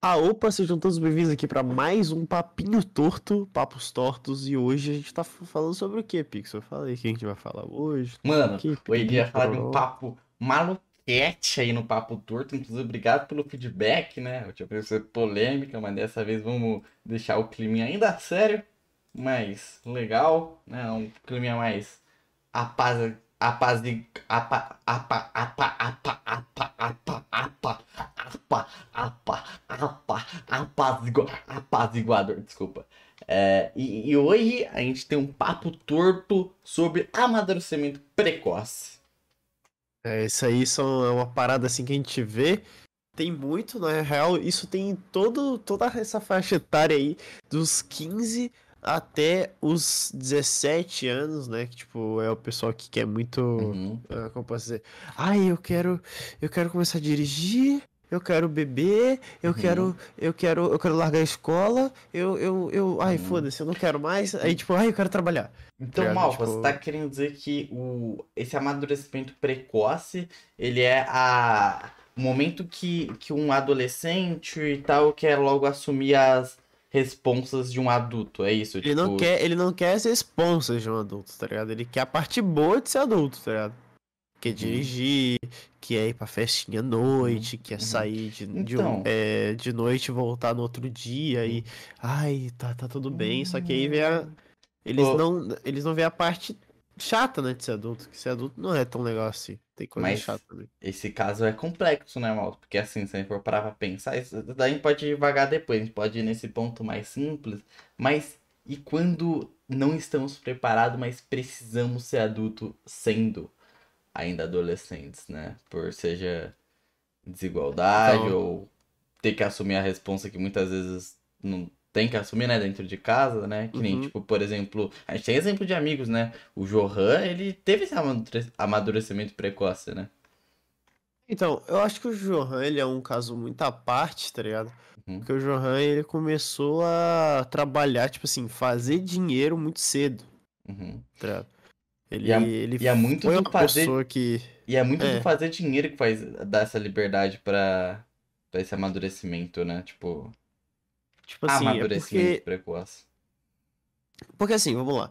Ah, opa, sejam todos bem-vindos aqui para mais um Papinho Torto, Papos Tortos, e hoje a gente tá falando sobre o que, Pixel? Fala aí o que a gente vai falar hoje. Mano, Que hoje ia falar de um papo maluquete aí no Papo Torto, inclusive obrigado pelo feedback, né? Eu tinha pensado polêmica, mas dessa vez vamos deixar o clima ainda sério, mas legal, né? Um clima mais apaz... Apazi... Apa... Apa... Apa... Apa... Apa... Apa... Apa... Apa... Apa... Apa... Apazigua... Apaziguador, desculpa. É, e, e hoje a gente tem um papo torto sobre amadurecimento precoce. É, isso aí são, é uma parada assim que a gente vê. Tem muito, na real, isso tem em todo, toda essa faixa etária aí, dos 15 até os 17 anos, né? Que, tipo, é o pessoal que quer muito. Uhum. ah, como posso dizer? Ai, eu quero. Eu quero começar a dirigir. Eu quero beber, eu Uhum. quero, eu quero, eu quero largar a escola, eu, eu, eu, ai, Uhum. foda-se, eu não quero mais. Aí, tipo, ai, eu quero trabalhar. Então, Ligado? Mal, Tipo- você tá querendo dizer que o, esse amadurecimento precoce, ele é a, o momento que, que um adolescente e tal quer logo assumir as responsas de um adulto, é isso? Ele não Tipo, quer, ele não quer ser sponsor de um adulto, tá ligado? Ele quer a parte boa de ser adulto, tá ligado? Quer Uhum. dirigir, quer ir pra festinha à noite, quer Uhum. sair de, de, Então. um- é, de noite e voltar no outro dia e. Ai, tá, tá tudo bem. Só que aí vem a. Eles Ô. não. Eles não veem a parte chata, né, de ser adulto. Que ser adulto não é tão legal assim. Tem coisa Mas- chata também. Esse caso é complexo, né, Mal? Porque assim, se a gente for parar pra pensar, isso daí a gente pode devagar depois, a gente pode ir nesse ponto mais simples, mas e quando não estamos preparados, mas precisamos ser adulto sendo ainda adolescentes, né? Por seja desigualdade Então- ou ter que assumir a responsa que muitas vezes não tem que assumir, né, dentro de casa, né? Que nem, Uhum. tipo, por exemplo, a gente tem exemplo de amigos, né? O Johan, ele teve esse amadure- amadurecimento precoce, né? Então, eu acho que o Johan, ele é um caso muito à parte, tá ligado? Uhum. Porque o Johan, ele começou a trabalhar, tipo assim, fazer dinheiro muito cedo, Uhum. tá ligado? Ele, E é- ele e é muito foi fazer- pessoa que... E é muito É. do fazer dinheiro que faz dar essa liberdade pra esse amadurecimento, né? Tipo, Tipo assim, é amadurecimento porque... precoce. Porque assim, vamos lá.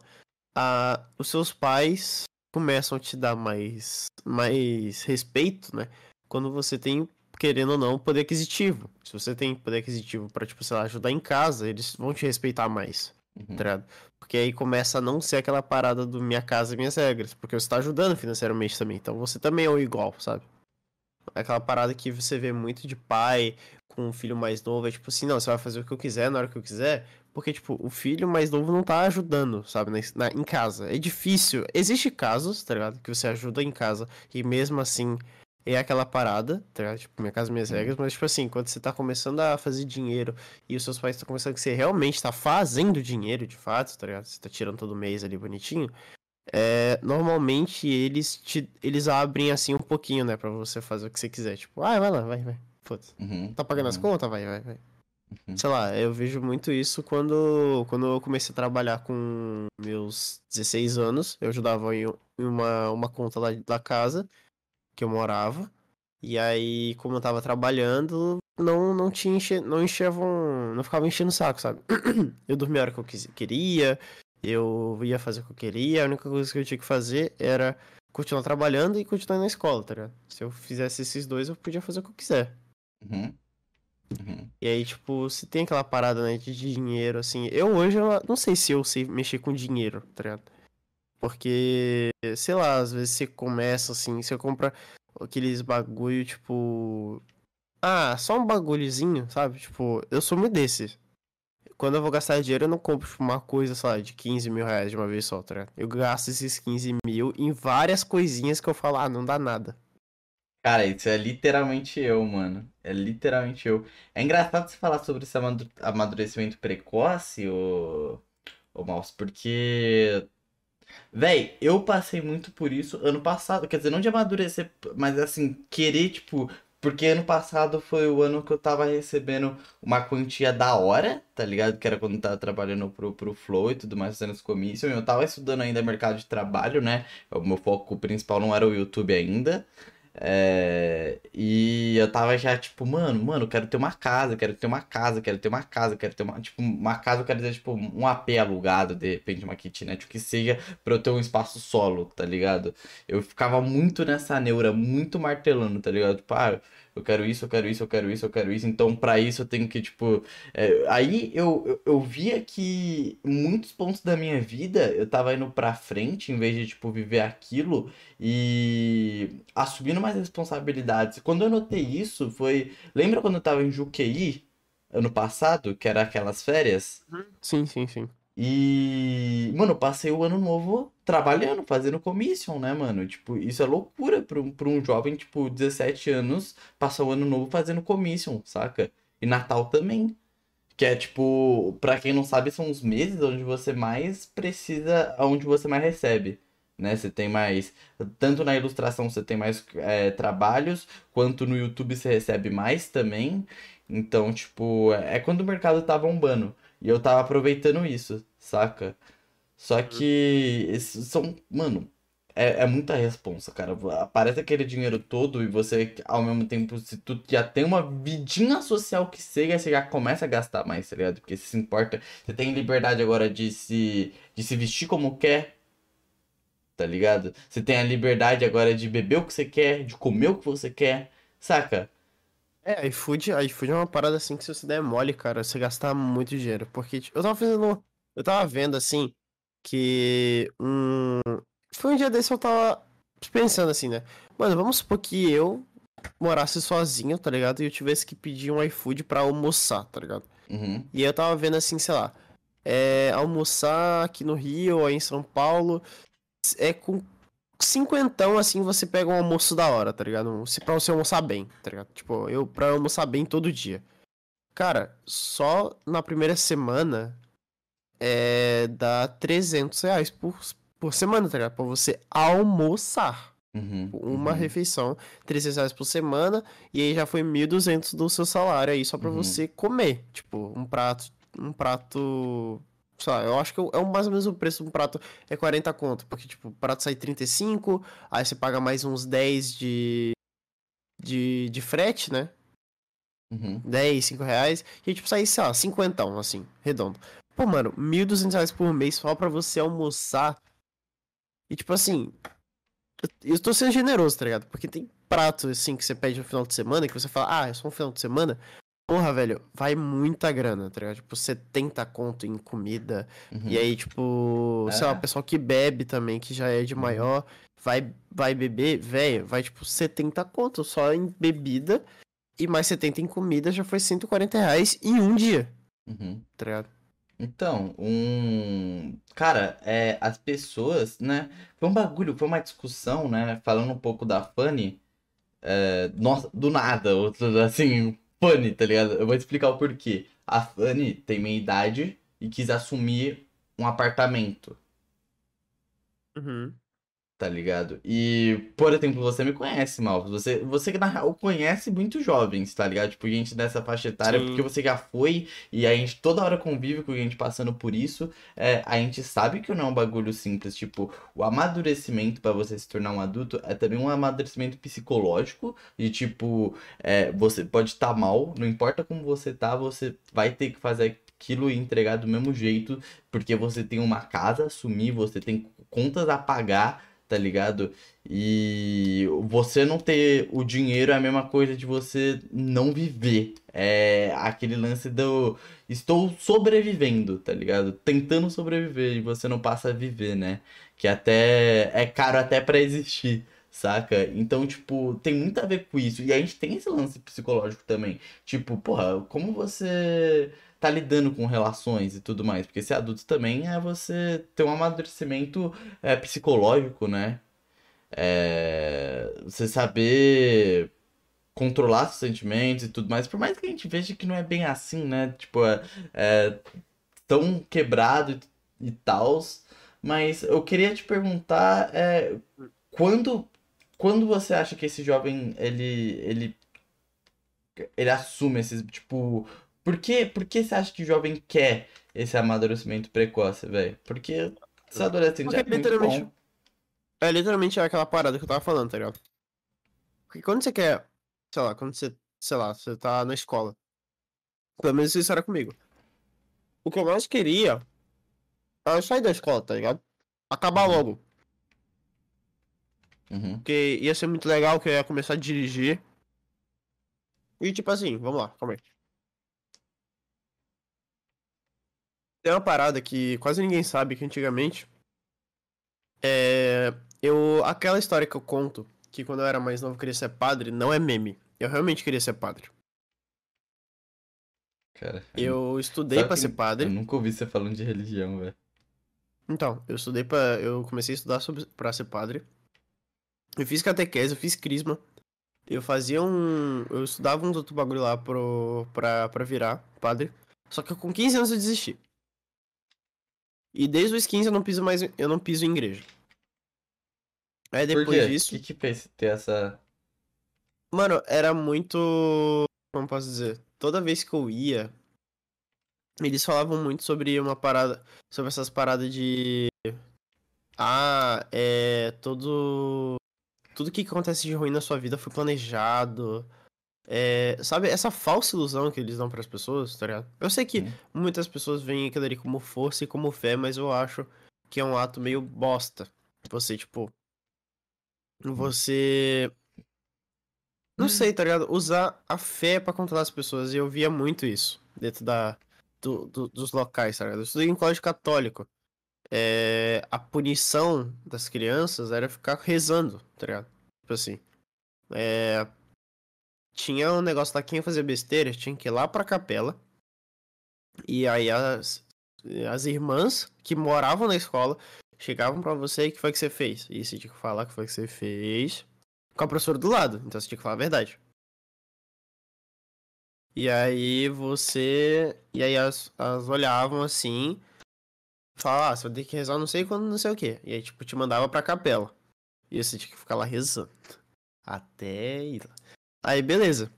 Ah, os seus pais começam a te dar mais, mais respeito, né? Quando você tem, querendo ou não, poder aquisitivo. Se você tem poder aquisitivo pra, tipo, sei lá, ajudar em casa, eles vão te respeitar mais. Uhum. tá? Porque aí começa a não ser aquela parada do minha casa e minhas regras, porque você tá ajudando financeiramente também, então você também é o igual, sabe? Aquela parada que você vê muito de pai com um filho mais novo, é tipo assim, não, você vai fazer o que eu quiser na hora que eu quiser, porque, tipo, o filho mais novo não tá ajudando, sabe, na, na- em casa. É difícil. Existe casos, tá ligado? Que você ajuda em casa e mesmo assim é aquela parada, tá ligado? Tipo, minha casa, minhas regras, mas, tipo assim, quando você tá começando a fazer dinheiro e os seus pais estão começando que você realmente tá fazendo dinheiro de fato, tá ligado? Você tá tirando todo mês ali bonitinho. É, normalmente eles te, eles abrem assim um pouquinho, né, Pra você fazer o que você quiser. Tipo, ah, vai lá, vai, vai. Foda-se. Uhum. Tá pagando as Uhum. contas? Vai, vai, vai. Uhum. Sei lá, eu vejo muito isso quando, quando eu comecei a trabalhar com meus 16 anos. Eu ajudava em em uma, uma conta lá da casa que eu morava. E aí, como eu tava trabalhando, não, não tinha enche, não enchevam, não ficava enchendo o saco, sabe? Eu dormia a hora que eu quis, queria, eu ia fazer o que eu queria, a única coisa que eu tinha que fazer era continuar trabalhando e continuar na escola, tá ligado? Se eu fizesse esses dois, eu podia fazer o que eu quiser. Uhum. Uhum. E aí, tipo, se tem aquela parada, né, de dinheiro, assim. Eu hoje, eu não sei se eu sei mexer com dinheiro, tá ligado? Porque, sei lá, às vezes você começa, assim, você compra aqueles bagulho, tipo. Ah, só um bagulhozinho, sabe? Tipo, eu sou muito desse. Quando eu vou gastar dinheiro, eu não compro tipo, uma coisa, sei lá, de 15 mil reais de uma vez só, tá ligado? Eu gasto esses 15 mil em várias coisinhas que eu falo, ah, não dá nada. Cara, isso é literalmente eu, mano. É literalmente eu. É engraçado você falar sobre esse amadu- amadurecimento precoce, ô, ô Maus, porque. Véi, eu passei muito por isso ano passado. Quer dizer, não de amadurecer, mas assim, querer, tipo. Porque ano passado foi o ano que eu tava recebendo uma quantia da hora, tá ligado? Que era quando eu tava trabalhando pro, pro Flow e tudo mais, fazendo os commission. Eu tava estudando ainda mercado de trabalho, né? O meu foco principal não era o YouTube ainda. É, e eu tava já, tipo, mano, mano, eu quero ter uma casa, quero ter uma casa, quero ter uma casa, quero ter uma. Tipo, uma casa, eu quero dizer, tipo, um AP alugado, de repente, uma kitnet, o que seja, pra eu ter um espaço solo, tá ligado? Eu ficava muito nessa neura, muito martelando, tá ligado? Tipo, ah, eu quero isso, eu quero isso, eu quero isso, eu quero isso. Então, para isso eu tenho que, tipo. É, aí eu, eu, eu, via que muitos pontos da minha vida eu tava indo pra frente em vez de, tipo, viver aquilo e assumindo mais responsabilidades. Quando eu notei isso, foi. Lembra quando eu tava em Juqueí, ano passado, que era aquelas férias? Sim, sim, sim. E, mano, passei o ano novo trabalhando, fazendo commission, né, mano? Tipo, isso é loucura pra um, pra um jovem, tipo, 17 anos, passar o ano novo fazendo commission, saca? E Natal também. Que é, tipo, pra quem não sabe, são os meses onde você mais precisa, onde você mais recebe. Né? Você tem mais. Tanto na ilustração você tem mais é, trabalhos, quanto no YouTube você recebe mais também. Então, tipo, é quando o mercado tá bombando. E eu tava aproveitando isso, saca? Só uhum. que são, mano, é, é muita responsa, cara. Aparece aquele dinheiro todo e você, ao mesmo tempo, se tu já tem uma vidinha social que seja, você já começa a gastar mais, tá ligado? Porque se importa, você tem liberdade agora de se, de se vestir como quer, tá ligado? Você tem a liberdade agora de beber o que você quer, de comer o que você quer, saca? É, iFood, iFood é uma parada assim que se você der mole, cara, você gastar muito dinheiro. Porque tipo, eu tava fazendo. Eu tava vendo assim que um. Foi um dia desse eu tava pensando assim, né? Mano, vamos supor que eu morasse sozinho, tá ligado? E eu tivesse que pedir um iFood pra almoçar, tá ligado? Uhum. E eu tava vendo assim, sei lá, é, almoçar aqui no Rio ou em São Paulo é com cinquentão, assim, você pega um almoço da hora, tá ligado? Se pra você almoçar bem, tá ligado? Tipo, eu pra almoçar bem todo dia. Cara, só na primeira semana é, dá 300 reais por, por semana, tá ligado? Pra você almoçar. Uhum, uma uhum. refeição, 300 reais por semana, e aí já foi 1.200 do seu salário aí só pra uhum. você comer. Tipo, um prato, um prato lá, eu acho que é mais ou menos o preço de um prato é 40 conto, porque tipo, o prato sai 35, aí você paga mais uns 10 de de, de frete, né? Uhum. 10, 5 reais, e tipo, sai, sei lá, 50, assim, redondo. Pô, mano, 1.200 reais por mês só pra você almoçar. E tipo assim, eu, eu tô sendo generoso, tá ligado? Porque tem prato, assim, que você pede no final de semana, que você fala, ah, é só um final de semana, Porra, velho, vai muita grana, tá ligado? Tipo, 70 conto em comida. Uhum. E aí, tipo, é. sei lá, o pessoal que bebe também, que já é de uhum. maior, vai, vai beber, velho, vai tipo 70 conto só em bebida. E mais 70 em comida já foi 140 reais em um dia. Uhum. Tá ligado? Então, um. Cara, é, as pessoas, né? Foi um bagulho, foi uma discussão, né? Falando um pouco da Fanny. É, nossa, do nada, assim, Fanny, tá ligado? Eu vou explicar o porquê. A Fanny tem minha idade e quis assumir um apartamento. Uhum tá ligado? E, por exemplo, você me conhece, mal. Você, você na real conhece muitos jovens, tá ligado? Tipo, gente dessa faixa etária, Sim. porque você já foi e a gente toda hora convive com a gente passando por isso. É, a gente sabe que não é um bagulho simples. Tipo, o amadurecimento para você se tornar um adulto é também um amadurecimento psicológico. De tipo, é, você pode estar tá mal, não importa como você tá, você vai ter que fazer aquilo e entregar do mesmo jeito, porque você tem uma casa a assumir, você tem contas a pagar tá ligado? E você não ter o dinheiro é a mesma coisa de você não viver. É aquele lance do estou sobrevivendo, tá ligado? Tentando sobreviver e você não passa a viver, né? Que até é caro até para existir. Saca? Então, tipo, tem muito a ver com isso. E a gente tem esse lance psicológico também. Tipo, porra, como você tá lidando com relações e tudo mais. Porque ser adulto também é você ter um amadurecimento é, psicológico, né? É, você saber controlar seus sentimentos e tudo mais. Por mais que a gente veja que não é bem assim, né? Tipo, é, é tão quebrado e, e tal. Mas eu queria te perguntar é, quando, quando você acha que esse jovem ele, ele, ele assume esses, tipo, por que, por que você acha que o jovem quer esse amadurecimento precoce, velho? Porque esse adolescente Porque é literalmente, bom. É literalmente aquela parada que eu tava falando, tá ligado? Porque quando você quer sei lá, quando você, sei lá, você tá na escola. Pelo menos isso era comigo. O que eu mais queria era sair da escola, tá ligado? Acabar Uhum. logo. Uhum. Porque ia ser muito legal, que eu ia começar a dirigir. E tipo assim, vamos lá, calma aí. Tem uma parada que quase ninguém sabe que antigamente. É. Eu. Aquela história que eu conto, que quando eu era mais novo eu queria ser padre, não é meme. Eu realmente queria ser padre. Cara, Eu estudei que ser padre. Eu nunca ouvi você falando de religião, velho. Então, eu estudei pra. Eu comecei a estudar sobre... pra ser padre. Eu fiz catequese, eu fiz crisma. Eu fazia um. Eu estudava uns outros bagulho lá pro... pra... pra virar padre. Só que com 15 anos eu desisti. E desde os 15 eu não piso mais. Eu não piso em igreja. Aí depois disso. O que que fez ter essa... Mano, era muito. Como posso dizer? Toda vez que eu ia. Eles falavam muito sobre uma parada. Sobre essas paradas de. Ah, é. Todo. Tudo que acontece de ruim na sua vida foi planejado. É, sabe, essa falsa ilusão que eles dão pras pessoas, tá ligado? Eu sei que muitas pessoas veem aquilo ali como força e como fé, mas eu acho que é um ato meio bosta. Você, tipo. Você. Não sei, tá ligado? Usar a fé pra controlar as pessoas. E eu via muito isso dentro da, do- do- dos locais, tá ligado? Eu estudei em colégio católico. É, a punição das crianças era ficar rezando, tá ligado? Tipo assim. É, tinha um negócio lá, quem fazia besteira tinha que ir lá pra capela. E aí as, as irmãs que moravam na escola chegavam pra você e que foi que você fez? E você tinha que falar que foi que você fez com a professora do lado, então você tinha que falar a verdade. E aí você. E aí as, as olhavam assim. Falavam, ah, você vai ter que rezar não sei quando, não sei o quê. E aí, tipo, te mandava pra capela. E você tinha que ficar lá rezando. Até ir lá. Aí, beleza.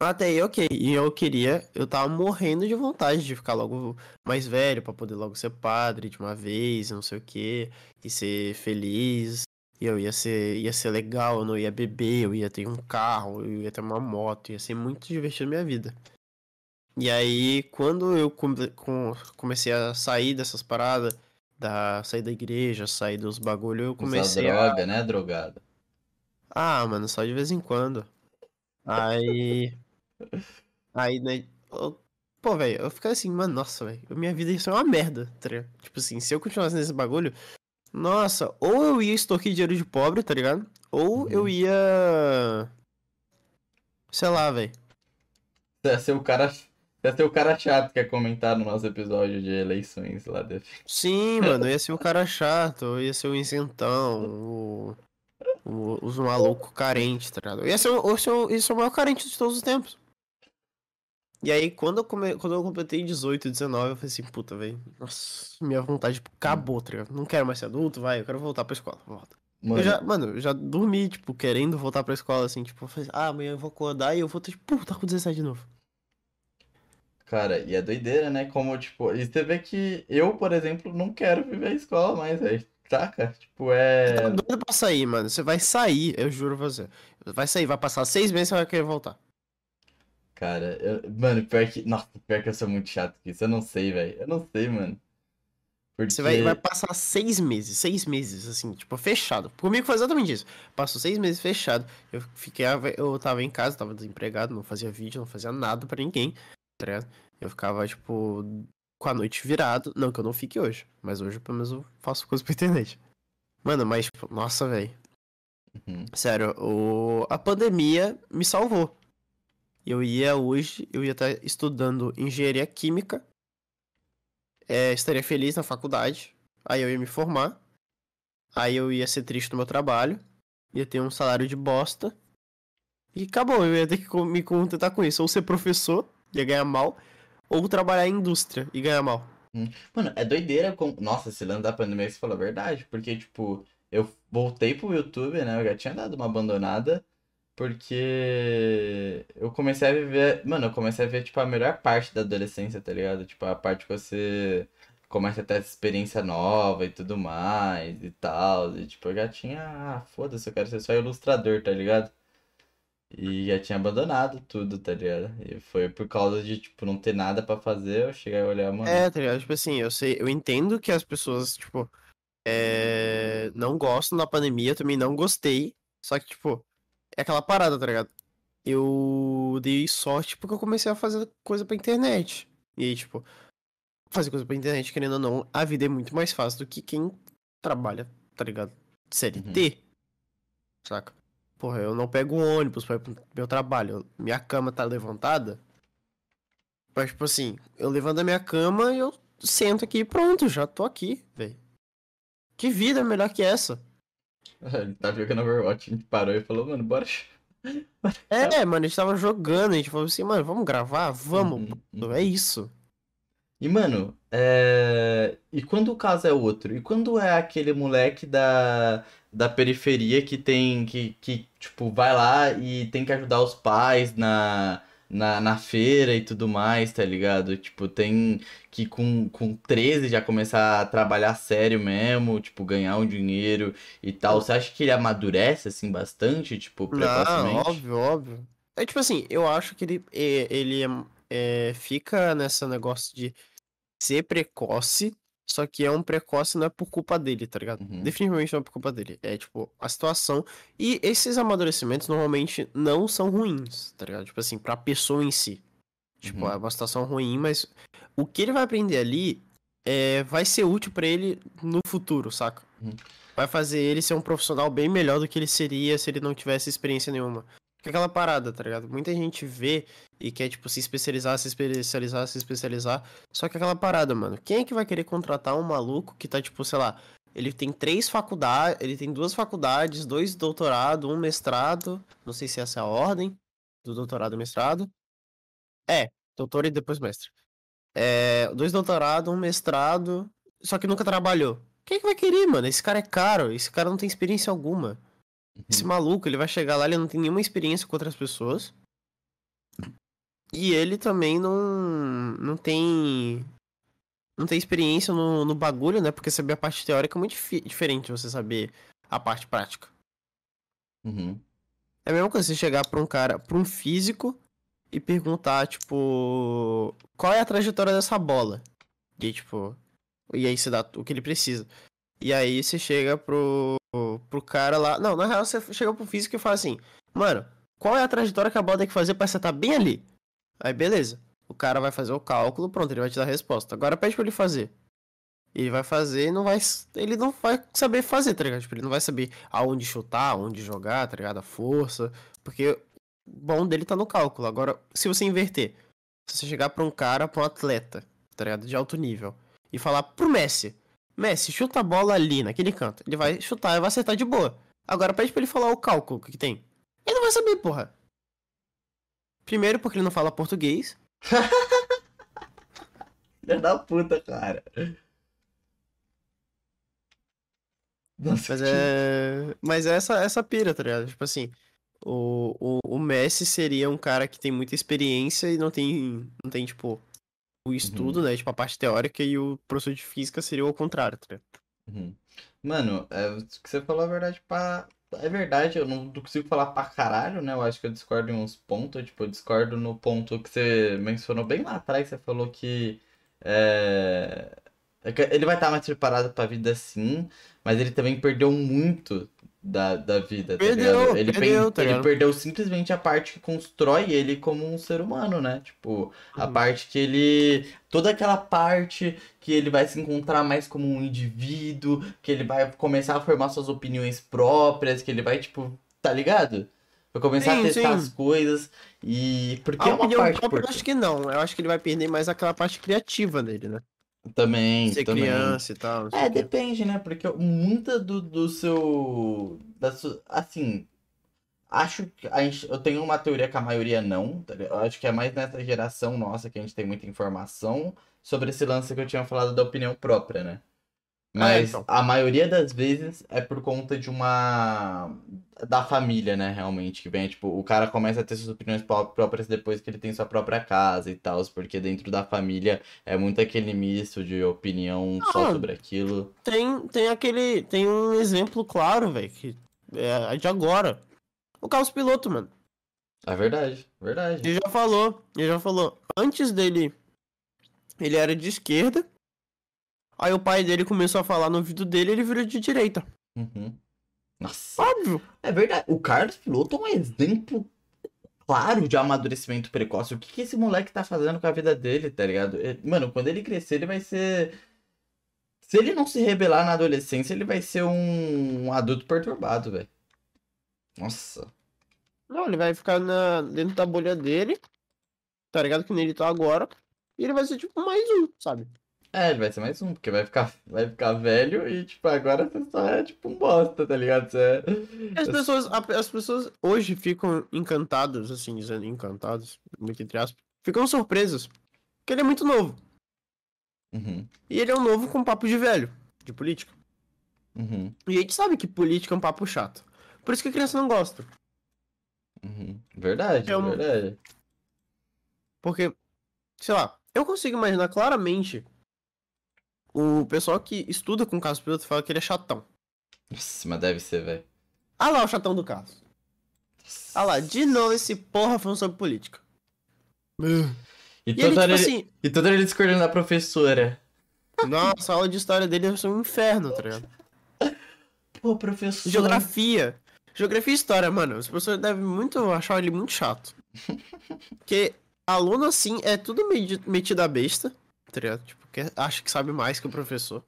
Até aí, ok. E eu queria. Eu tava morrendo de vontade de ficar logo mais velho, pra poder logo ser padre de uma vez, não sei o quê. E ser feliz. E eu ia ser, ia ser legal, eu não ia beber, eu ia ter um carro, eu ia ter uma moto, ia ser muito divertido na minha vida. E aí, quando eu come- com- comecei a sair dessas paradas, da, sair da igreja, sair dos bagulho, eu Usar comecei a. droga, né, drogado? Ah, mano, só de vez em quando. Aí. Aí, né? eu- Pô, velho, eu ficava assim, mano, nossa, velho, minha vida ia ser uma merda, tá ligado? Tipo assim, se eu continuasse nesse bagulho, nossa, ou eu ia extorquir dinheiro de pobre, tá ligado? Ou Uhum. eu ia. Sei lá, velho. Você ia ser o cara... Ia ser o cara chato que ia comentar no nosso episódio de eleições lá. De... Sim, mano, ia ser o cara chato, ia ser o isentão, o. os malucos carentes, tá ligado? Ia ser, o- eu, ser o- ia ser o maior carente de todos os tempos. E aí, quando eu, come... quando eu completei 18, 19, eu falei assim, puta, velho, nossa, minha vontade acabou, tá ligado? Não quero mais ser adulto, vai, eu quero voltar pra escola, volta. Mano, Eu já, mano, eu já dormi, tipo, querendo voltar pra escola, assim, tipo, eu falei, ah, amanhã eu vou acordar e eu vou ter, tipo, puta, com 17 de novo. cara, e é doideira, né? Como, tipo... E você vê que eu, por exemplo, não quero viver a escola mais, velho. Saca? Tipo, Tá é... doido pra sair, mano. Você vai sair, eu juro pra você. Vai sair, vai passar seis meses e você vai querer voltar. Cara, eu- mano, pior que. Nossa, pior que eu sou muito chato com isso. Eu não sei, velho. Eu não sei, mano. Porque. Você vai, vai passar seis meses, seis meses, assim, tipo, fechado. Comigo foi exatamente isso. Passou seis meses fechado. Eu fiquei, eu tava em casa, tava desempregado, não fazia vídeo, não fazia nada pra ninguém, tá ligado? Eu ficava, tipo, com a noite virado. Não que eu não fique hoje, mas hoje pelo menos eu faço coisa pra internet. Mano, mas, tipo, nossa, velho. Uhum. Sério, o... a pandemia me salvou. Eu ia hoje, eu ia estar estudando engenharia química. É, estaria feliz na faculdade. Aí eu ia me formar. Aí eu ia ser triste no meu trabalho. Ia ter um salário de bosta. E acabou, eu ia ter que me contentar com isso. Ou ser professor, ia ganhar mal. Ou trabalhar em indústria e ganhar mal. Mano, é doideira com. Nossa, esse lance da pandemia que você falou a verdade. Porque, tipo, eu voltei pro YouTube, né? Eu já tinha dado uma abandonada. Porque eu comecei a viver. Mano, eu comecei a ver, tipo, a melhor parte da adolescência, tá ligado? Tipo, a parte que você começa a ter essa experiência nova e tudo mais e tal. E, tipo, eu já tinha. Ah, foda-se, eu quero ser só ilustrador, tá ligado? E já tinha abandonado tudo, tá ligado? E foi por causa de, tipo, não ter nada pra fazer, eu cheguei a olhar, mano. É, tá ligado? Tipo assim, eu sei, eu entendo que as pessoas, tipo, é, não gostam da pandemia, eu também não gostei. Só que, tipo, é aquela parada, tá ligado? Eu dei sorte porque eu comecei a fazer coisa pra internet. E aí, tipo, fazer coisa pra internet, querendo ou não, a vida é muito mais fácil do que quem trabalha, tá ligado? CLT. Saca? Porra, eu não pego um ônibus pra ir pro meu trabalho. Minha cama tá levantada. Mas, tipo assim, eu levanto a minha cama e eu sento aqui e pronto, já tô aqui, velho. Que vida melhor que essa? Ele tá jogando Overwatch, a gente parou e falou, mano, bora. É, mano, a gente tava jogando, a gente falou assim, mano, vamos gravar? Vamos. Uhum, É isso. E, mano, é... e quando o caso é outro? E quando é aquele moleque da, da periferia que tem, que, que, tipo, vai lá e tem que ajudar os pais na, na, na feira e tudo mais, tá ligado? Tipo, tem que com, com 13 já começar a trabalhar sério mesmo, tipo, ganhar um dinheiro e tal. Você acha que ele amadurece, assim, bastante, tipo, Não, precocemente? óbvio, óbvio. É tipo assim, eu acho que ele, é, ele é, fica nessa negócio de ser precoce, só que é um precoce não é por culpa dele, tá ligado? Uhum. Definitivamente não é por culpa dele. É tipo, a situação. E esses amadurecimentos normalmente não são ruins, tá ligado? Tipo assim, pra pessoa em si. Tipo, Uhum. é uma situação ruim, mas o que ele vai aprender ali é, vai ser útil pra ele no futuro, saca? Uhum. Vai fazer ele ser um profissional bem melhor do que ele seria se ele não tivesse experiência nenhuma. Porque aquela parada, tá ligado? Muita gente vê e quer, tipo, se especializar, se especializar, se especializar. Só que aquela parada, mano. Quem é que vai querer contratar um maluco que tá, tipo, sei lá, ele tem três faculdades, ele tem duas faculdades, dois doutorados, um mestrado. Não sei se essa é a ordem do doutorado e mestrado. É, doutor e depois mestre. É, dois doutorados, um mestrado, só que nunca trabalhou. Quem é que vai querer, mano? Esse cara é caro, esse cara não tem experiência alguma. Esse Uhum. maluco, ele vai chegar lá, ele não tem nenhuma experiência com outras pessoas. E ele também não, não tem. Não tem experiência no, no bagulho, né? Porque saber a parte teórica é muito difi- diferente de você saber a parte prática. Uhum. É a mesma coisa você chegar pra um cara, pra um físico, e perguntar, tipo, qual é a trajetória dessa bola? E tipo, e aí você dá o que ele precisa. E aí você chega pro, pro cara lá. Não, na real você chega pro físico e fala assim, mano, qual é a trajetória que a bola tem que fazer pra acertar bem ali? Aí beleza. O cara vai fazer o cálculo, pronto, ele vai te dar a resposta. Agora pede pra ele fazer. Ele vai fazer e não vai. Ele não vai saber fazer, tá ligado? Tipo, ele não vai saber aonde chutar, aonde jogar, tá ligado? A força. Porque o bom dele tá no cálculo. Agora, se você inverter, se você chegar pra um cara, pra um atleta, tá ligado? De alto nível, e falar pro Messi: Messi, chuta a bola ali, naquele canto. Ele vai chutar e vai acertar de boa. Agora pede pra ele falar o cálculo que tem. Ele não vai saber, porra. Primeiro, porque ele não fala português. Filha da puta, cara. Nossa, Mas que- é. Mas é essa, essa pira, tá ligado? Tipo assim, o, o, o Messi seria um cara que tem muita experiência e não tem, não tem tipo, o estudo, né? Tipo, a parte teórica e o professor de física seria o contrário, tá? Uhum. Mano, é, o que você falou é verdade pra... É verdade, eu não consigo falar pra caralho, né? Eu acho que eu discordo em uns pontos. Tipo, eu discordo no ponto que você mencionou bem lá atrás. Você falou que... é, é que Ele vai estar mais preparado pra vida sim, mas ele também perdeu muito da, da vida, tá Perdeu, ligado? Ele, perdeu, tá ele perdeu simplesmente a parte que constrói ele como um ser humano, né? Tipo, a Uhum. parte que ele. Toda aquela parte que ele vai se encontrar mais como um indivíduo, que ele vai começar a formar suas opiniões próprias, que ele vai, tipo, tá ligado? Vai começar a Sim, testar sim. as coisas. E. Porque A é uma parte própria eu acho que não. Eu acho que ele vai perder mais aquela parte criativa dele, né? Também, Ser também. criança e tal. É, depende, né? Porque muita do, do seu. Da sua, assim. Acho que a gente, eu tenho uma teoria que a maioria não. tá? Eu acho que é mais nessa geração nossa que a gente tem muita informação sobre esse lance que eu tinha falado da opinião própria, né? Mas então. a maioria das vezes é por conta de uma. Da família, né? Realmente. Que vem, tipo, o cara começa a ter suas opiniões pró- próprias depois que ele tem sua própria casa e tal. Porque dentro da família é muito aquele misto de opinião só Ah, sobre aquilo. Tem, tem aquele. Tem um exemplo claro, velho, que é de agora. O Carlos Piloto, mano. É verdade, verdade. Ele já falou, ele já falou. Antes dele, ele era de esquerda. Aí o pai dele começou a falar no ouvido dele ele virou de direita. Uhum. Nossa. Óbvio. É verdade. O Carlos Piloto é um exemplo claro de amadurecimento precoce. O que, que esse moleque tá fazendo com a vida dele, tá ligado? É- Mano, quando ele crescer, ele vai ser. Se ele não se rebelar na adolescência, ele vai ser um, um adulto perturbado, velho. Nossa. Não, ele vai ficar na, dentro da bolha dele. Tá ligado? Que nem ele tá agora. E ele vai ser tipo mais um, sabe? É, ele vai ser mais um, porque vai ficar, vai ficar velho e, tipo, agora você só é tipo um bosta, tá ligado? Você é... As pessoas, a- as pessoas hoje ficam encantadas, assim, dizendo encantadas, muito entre aspas, ficam surpresas. Porque ele é muito novo. Uhum, E ele é um novo com papo de velho, de política. uhum, E a gente sabe que política é um papo chato. Por isso que a criança não gosta. uhum. Verdade, É um- verdade. Porque, sei lá, eu consigo imaginar claramente o pessoal que estuda com o Carlos Piloto fala que ele é chatão. Nossa, mas deve ser, velho. Ah lá o chatão do Carlos. Ah lá, de novo esse porra falando sobre política. E E ele, toda, tipo hora ele, assim, e toda ele discordando da professora. nossa, a aula de história dele ser um inferno, tá ligado? Pô, professor. Geografia. Geografia e história, mano. Os professores devem muito achar ele muito chato. Porque aluno, assim, é tudo metido a besta, tá ligado? Tipo, que acha que sabe mais que o professor.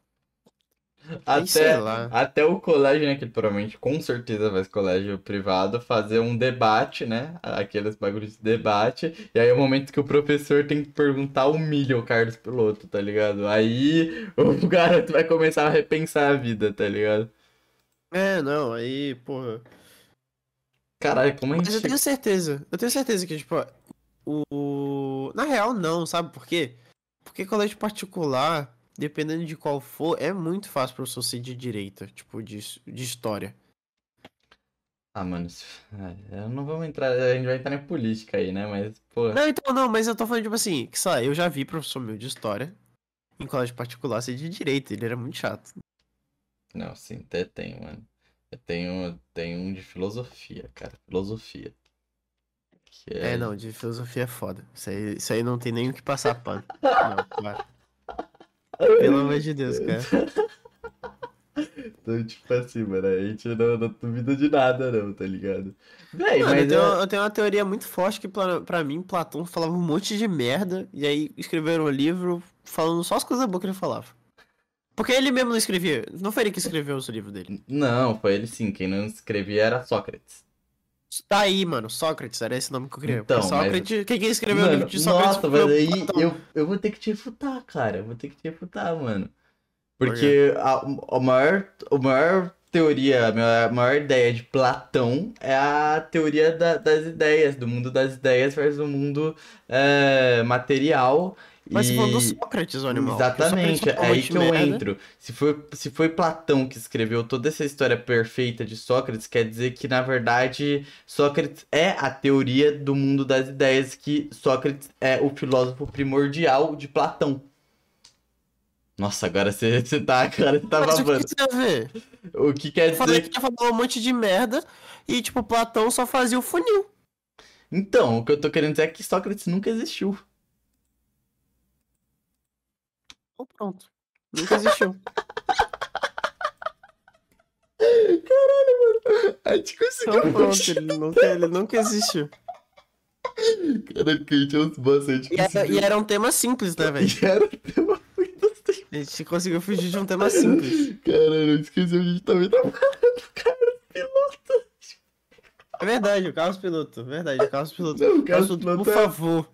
Até, até o colégio, né? Que provavelmente com certeza vai esse colégio privado fazer um debate, né? Aqueles bagulhos de debate. E aí é o momento que o professor tem que perguntar, humilha o Carlos Piloto, tá ligado? Aí o garoto vai começar a repensar a vida, tá ligado? É, não, aí, porra. Caralho, como a Mas eu tenho certeza. Eu tenho certeza que, tipo, o- Na real, não, sabe por quê? Porque colégio particular, dependendo de qual for, é muito fácil pra você ser de direita, tipo, de, de história. Ah, mano, é, eu não vamos entrar. A gente vai entrar em política aí, né? Mas, pô. Não, então não, mas eu tô falando, tipo assim, que sei lá, eu já vi professor meu de história em colégio particular ser de direita, ele era muito chato. Não, sim, até tem, mano. Eu tenho, tenho um de filosofia, cara. Filosofia. Que É, não, de filosofia é foda. Isso aí, isso aí não tem nem o que passar pano. Não, claro. Pelo amor de Deus, cara. Então, tipo assim, mano, a gente não, não duvida de nada, não, tá ligado? Véi, Mano, eu mas tenho, é... eu tenho uma teoria muito forte que pra, pra mim, Platão falava um monte de merda, e aí escreveram um livro falando só as coisas boas que ele falava. Porque ele mesmo não escrevia, não foi ele que escreveu os livros dele. Não, foi ele sim. Quem não escrevia era Sócrates. Tá aí, mano, Sócrates, era esse nome que eu queria. Então, Porque mas- Sócrates, quem que escreveu o Mano, livro de Sócrates nossa, mas o aí Platão. eu, eu vou ter que te refutar, cara. Eu vou ter que te refutar, mano. Porque a, a maior, a maior teoria, a maior, a maior ideia de Platão é a teoria da- das ideias, do mundo das ideias versus o mundo é, material. Mas você e... falou do Sócrates, o animal. que Exatamente, é aí que eu merda. entro. Se foi, se foi Platão que escreveu toda essa história perfeita de Sócrates, quer dizer que, na verdade, Sócrates é a teoria do mundo das ideias, que Sócrates é o filósofo primordial de Platão. Nossa, agora você, você tá, agora você tá Mas o que babando. que tem a ver? O que quer Eu falei dizer que ele falou um monte de merda e, tipo, Platão só fazia o funil. Então, o que eu tô querendo dizer é que Sócrates nunca existiu. Então pronto. Nunca existiu. A gente conseguiu Então pronto, ele nunca, ele nunca existiu. Caralho, que a gente é gente E era, e era um tema simples, né, velho? E era um tema muito A gente conseguiu fugir de um tema simples. Caralho, eu esqueci onde a gente também tá falando, cara. Piloto. É verdade, o Carlos Piloto. Verdade, o Carlos Piloto. Não, o Carlos Piloto, Piloto por é- favor.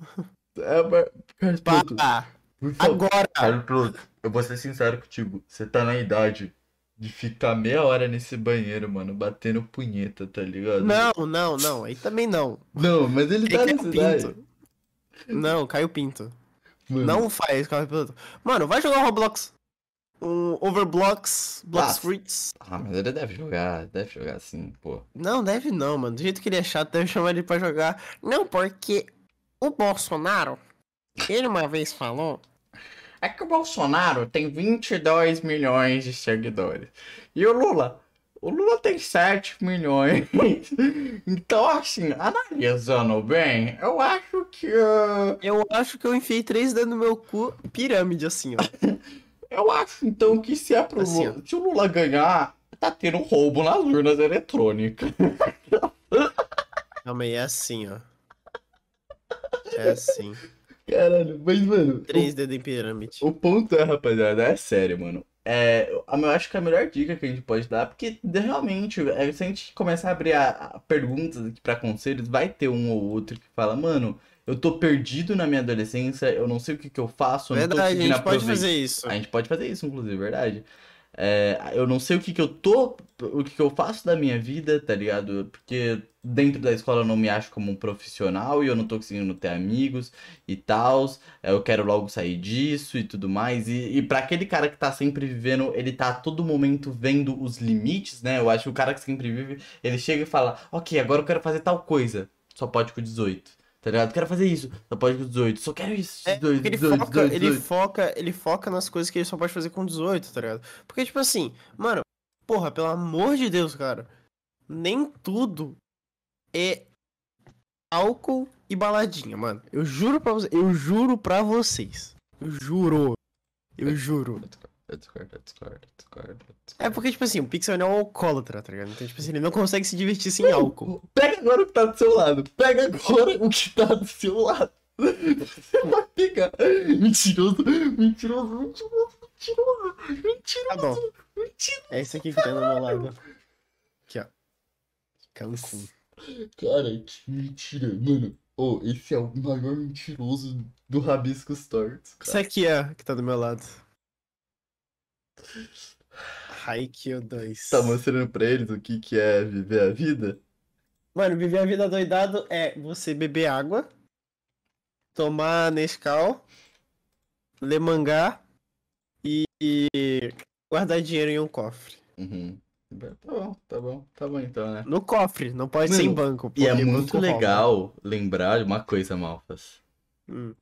É, mas... Carlos Piloto, Pá. Agora. Piloto, eu vou ser sincero contigo. Você tá na idade de ficar meia hora nesse banheiro, mano, batendo punheta, tá ligado? Não, não, não. Aí também não. Não, mas ele tá nessa caiu idade. pinto. Não, caiu pinto. Mano, Não faz, Carlos Piloto. Mano, vai jogar Roblox. Um Overblocks, Blocks Ah. Fruits. Ah, mas ele deve jogar, deve jogar sim, pô. Não, deve não, mano. Do jeito que ele é chato, deve chamar ele pra jogar. Não, porque o Bolsonaro, ele uma vez falou. É que o Bolsonaro tem 22 milhões de seguidores. E o Lula, o Lula tem 7 milhões. então, assim, analisando bem, eu acho que. Uh... Eu acho que eu enfiei três dentro do meu cu, pirâmide, assim, ó. eu acho, então, que se, é pro assim, Lula, se o Lula ganhar, tá tendo roubo nas urnas eletrônicas. Calma aí, é assim, ó. É assim. Caralho, mas, mano. Três o, dedos em pirâmide. O ponto é, rapaziada, é sério, mano. É, eu acho que a melhor dica que a gente pode dar, porque realmente, é, se a gente começar a abrir a, a perguntas aqui pra conselhos, vai ter um ou outro que fala, mano, eu tô perdido na minha adolescência, eu não sei o que, que eu faço, eu verdade, não tô a gente pode fazer isso. A gente pode fazer isso, inclusive, verdade. É, eu não sei o que que eu tô, o que eu faço da minha vida, tá ligado? Porque dentro da escola eu não me acho como um profissional e eu não tô conseguindo ter amigos e tal. Eu quero logo sair disso e tudo mais. E, e para aquele cara que tá sempre vivendo, ele tá a todo momento vendo os limites, né? Eu acho que o cara que sempre vive, ele chega e fala: Ok, agora eu quero fazer tal coisa. Só pode com 18. Tá ligado? Quero fazer isso. Só pode com 18. Só quero isso. 18, é, ele, 18, foca, 18, 18. ele foca, ele foca nas coisas que ele só pode fazer com 18, tá ligado? Porque, tipo assim, mano, porra, pelo amor de Deus, cara. Nem tudo é álcool e baladinha, mano. Eu juro pra vocês. Eu juro pra vocês. Eu juro. Eu juro. Eu discordo, eu discordo, eu discordo, É porque, tipo assim, o Pixel não é um alcoólatra, tá ligado? Então, tipo assim, ele não consegue se divertir sem álcool. Pega agora o que tá do seu lado. Pega agora o que tá do seu lado. Você vai pegar. Mentiroso, mentiroso, mentiroso, mentiroso, mentiroso. Tá bom. Mentiroso. É esse aqui que tá do meu lado. Aqui, ó. Cancún. Cara, que mentira. Mano, oh, esse é o maior mentiroso do Rabisco Tortos. Isso aqui é que tá do meu lado. Haikyuu 2. Tá mostrando pra eles o que, que é viver a vida? Mano, viver a vida doidado é você beber água, tomar Nescau, ler mangá e, e guardar dinheiro em um cofre. Uhum. Tá bom, tá bom, tá bom então, né? No cofre, não pode Mano, ser em banco. E é muito legal rouba. lembrar de uma coisa, Malfas. Hum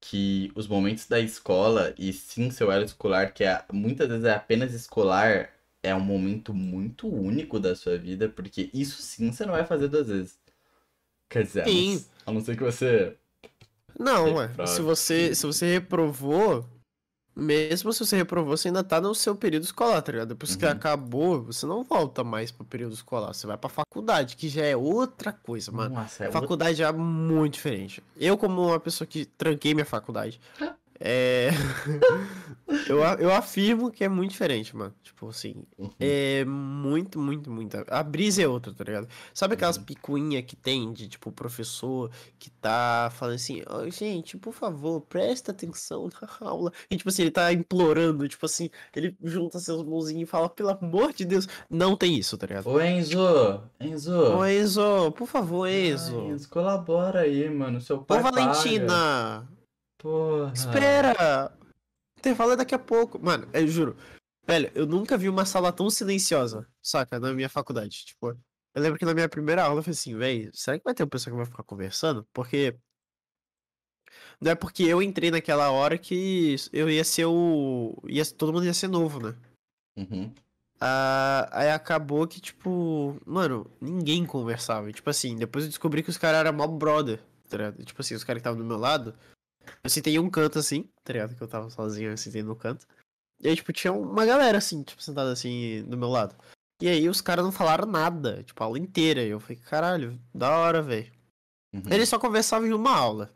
que os momentos da escola e sim seu elo escolar, que é, muitas vezes é apenas escolar, é um momento muito único da sua vida, porque isso sim você não vai fazer duas vezes. Quer dizer, sim. A, não, ser que você. Não, ué. Se você, se você reprovou, mesmo se você reprovou, você ainda tá no seu período escolar, tá ligado? Depois uhum. que acabou, você não volta mais pro período escolar. Você vai pra faculdade, que já é outra coisa, mano. Nossa, é faculdade outra... é muito diferente. Eu, como uma pessoa que tranquei minha faculdade, É. eu, eu afirmo que é muito diferente, mano. Tipo assim, uhum. é muito, muito, muito. A brisa é outra, tá ligado? Sabe aquelas uhum. picuinhas que tem de, tipo, professor que tá falando assim, oh, gente, por favor, presta atenção na aula. E, tipo assim, ele tá implorando, tipo assim, ele junta seus mãozinhos e fala, pelo amor de Deus, não tem isso, tá ligado? Ô, Enzo, Enzo. Ô, Enzo, por favor, Enzo. Ah, Enzo, colabora aí, mano. Seu pai. Ô, Valentina. Paga. Porra. Espera! Intervalo é daqui a pouco. Mano, eu juro. Velho, eu nunca vi uma sala tão silenciosa, saca? Na minha faculdade. Tipo, eu lembro que na minha primeira aula eu falei assim, velho, será que vai ter uma pessoa que vai ficar conversando? Porque. Não é porque eu entrei naquela hora que eu ia ser o. Ia... Todo mundo ia ser novo, né? Uhum. Ah, aí acabou que, tipo, mano, ninguém conversava. Tipo assim, depois eu descobri que os caras eram mob brother. Tá tipo assim, os caras que estavam do meu lado eu sentei em um canto assim, tá ligado? Que eu tava sozinho, eu sentei no canto. E aí, tipo, tinha uma galera assim, tipo, sentada assim do meu lado. E aí os caras não falaram nada, tipo, a aula inteira. E eu falei, caralho, da hora, velho. Uhum. Eles só conversavam em uma aula.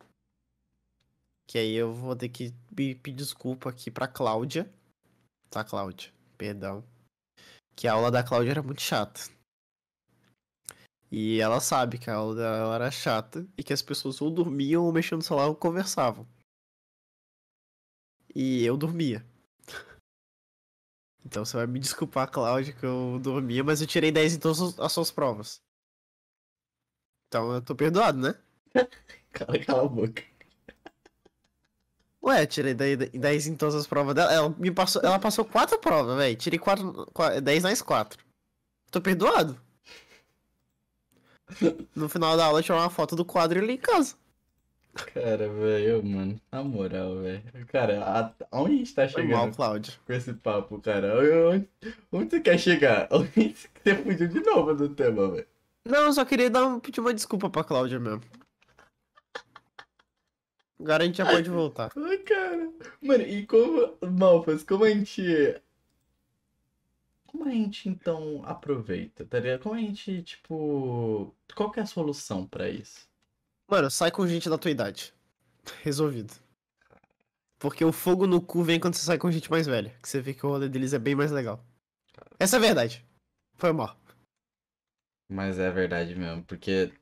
Que aí eu vou ter que pedir desculpa aqui pra Cláudia. Tá, Cláudia? Perdão. Que a aula da Cláudia era muito chata. E ela sabe que a aula dela era chata e que as pessoas ou dormiam ou mexendo no celular ou conversavam. E eu dormia. Então você vai me desculpar, Cláudia, que eu dormia, mas eu tirei 10 em todas as suas provas. Então eu tô perdoado, né? Cala, cala a boca. Ué, tirei 10 em todas as provas dela. Ela me passou, ela passou 4 provas, velho. Tirei 4, 10 mais 4. Tô perdoado. No final da aula, tirar uma foto do quadro ali em casa. Cara, velho, mano, na moral, velho. Cara, a- aonde a gente tá Foi mal, chegando Cláudio. com esse papo, cara? Onde, onde você quer chegar? Onde você fugiu de novo do tema, velho? Não, eu só queria dar um, pedir uma desculpa pra Cláudia mesmo. Agora a gente já pode voltar. Ai, cara. Mano, e como, Malfas, como a gente. Como a gente então aproveita, tá ligado? Como a gente, tipo. Qual que é a solução pra isso? Mano, sai com gente da tua idade. Resolvido. Porque o fogo no cu vem quando você sai com gente mais velha. Que você vê que o rolê deles é bem mais legal. Essa é a verdade. Foi mal. Mas é verdade mesmo, porque.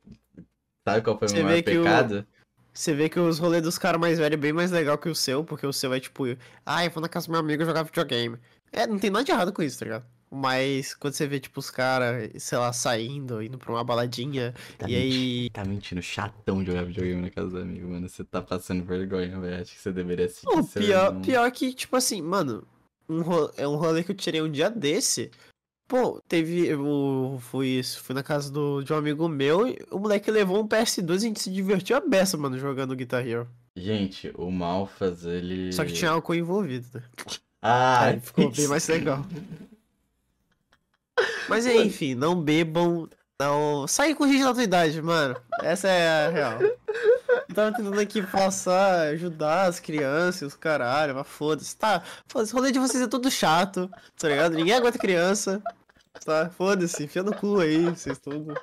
Sabe qual foi o maior que o- pecado? Você vê que os rolês dos caras mais velhos é bem mais legal que o seu, porque o seu é tipo, ah, eu vou na casa do meu amigo jogar videogame. É, não tem nada de errado com isso, tá ligado? Mas quando você vê, tipo, os caras, sei lá, saindo, indo pra uma baladinha, Tá, e aí. tá mentindo, chatão jogar videogame na casa do amigo, mano. Você tá passando vergonha, velho. Acho que você deveria Pô, seu pior, pior que, tipo assim, mano, um ro- é um rolê que eu tirei um dia desse. Pô, teve. Eu fui, fui na casa do, de um amigo meu e o moleque levou um PS2 e a gente se divertiu a beça, mano, jogando Guitar Hero. Gente, o Malfas, ele. Só que tinha álcool envolvido, né? Ah, Aí ficou bem mais legal. Mas enfim, não bebam. Não. Sai com gente da tua idade, mano. Essa é a real. Eu tava tentando aqui passar, ajudar as crianças, os caralho, mas foda-se. Tá, foda-se, rolê de vocês é tudo chato, tá ligado? Ninguém aguenta criança. Tá, foda-se, enfia no cu aí, vocês tudo.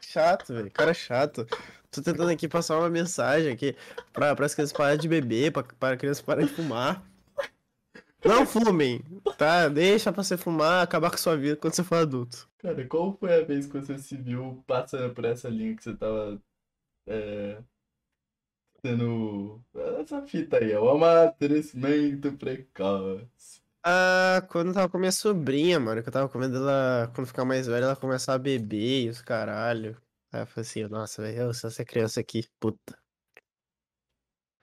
Chato, velho, cara chato. Tô tentando aqui passar uma mensagem aqui pra, as crianças pararem de beber, pra, para as crianças pararem de fumar. Não fumem, tá? Deixa pra você fumar, acabar com sua vida quando você for adulto. Cara, qual foi a vez que você se viu passando por essa linha que você tava. É, tendo. Essa fita aí, é o amadurecimento precoce. Ah, quando eu tava com minha sobrinha, mano, que eu tava comendo ela, quando ficar mais velha, ela começar a beber e os caralho. Aí eu falei assim, nossa, velho, eu sou essa criança aqui, puta.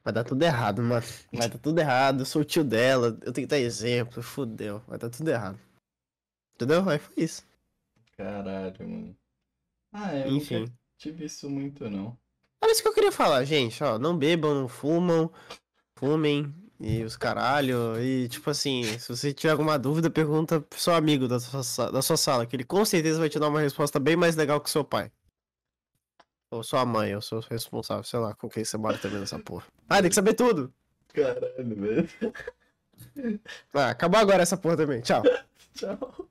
Vai dar tudo errado, mano. Vai dar tudo errado, eu sou o tio dela, eu tenho que dar exemplo, fudeu, vai dar tudo errado. Entendeu? Aí foi isso. Caralho, mano. Ah, eu Enfim. nunca tive isso muito, não. Era isso que eu queria falar, gente, ó, não bebam, não fumam, fumem e os caralho, e tipo assim, se você tiver alguma dúvida, pergunta pro seu amigo da sua, da sua sala, que ele com certeza vai te dar uma resposta bem mais legal que seu pai. Ou sua mãe, ou seu responsável, sei lá, com quem você mora também nessa porra. Ah, tem que saber tudo! Caralho, velho. Ah, acabou agora essa porra também, tchau. Tchau.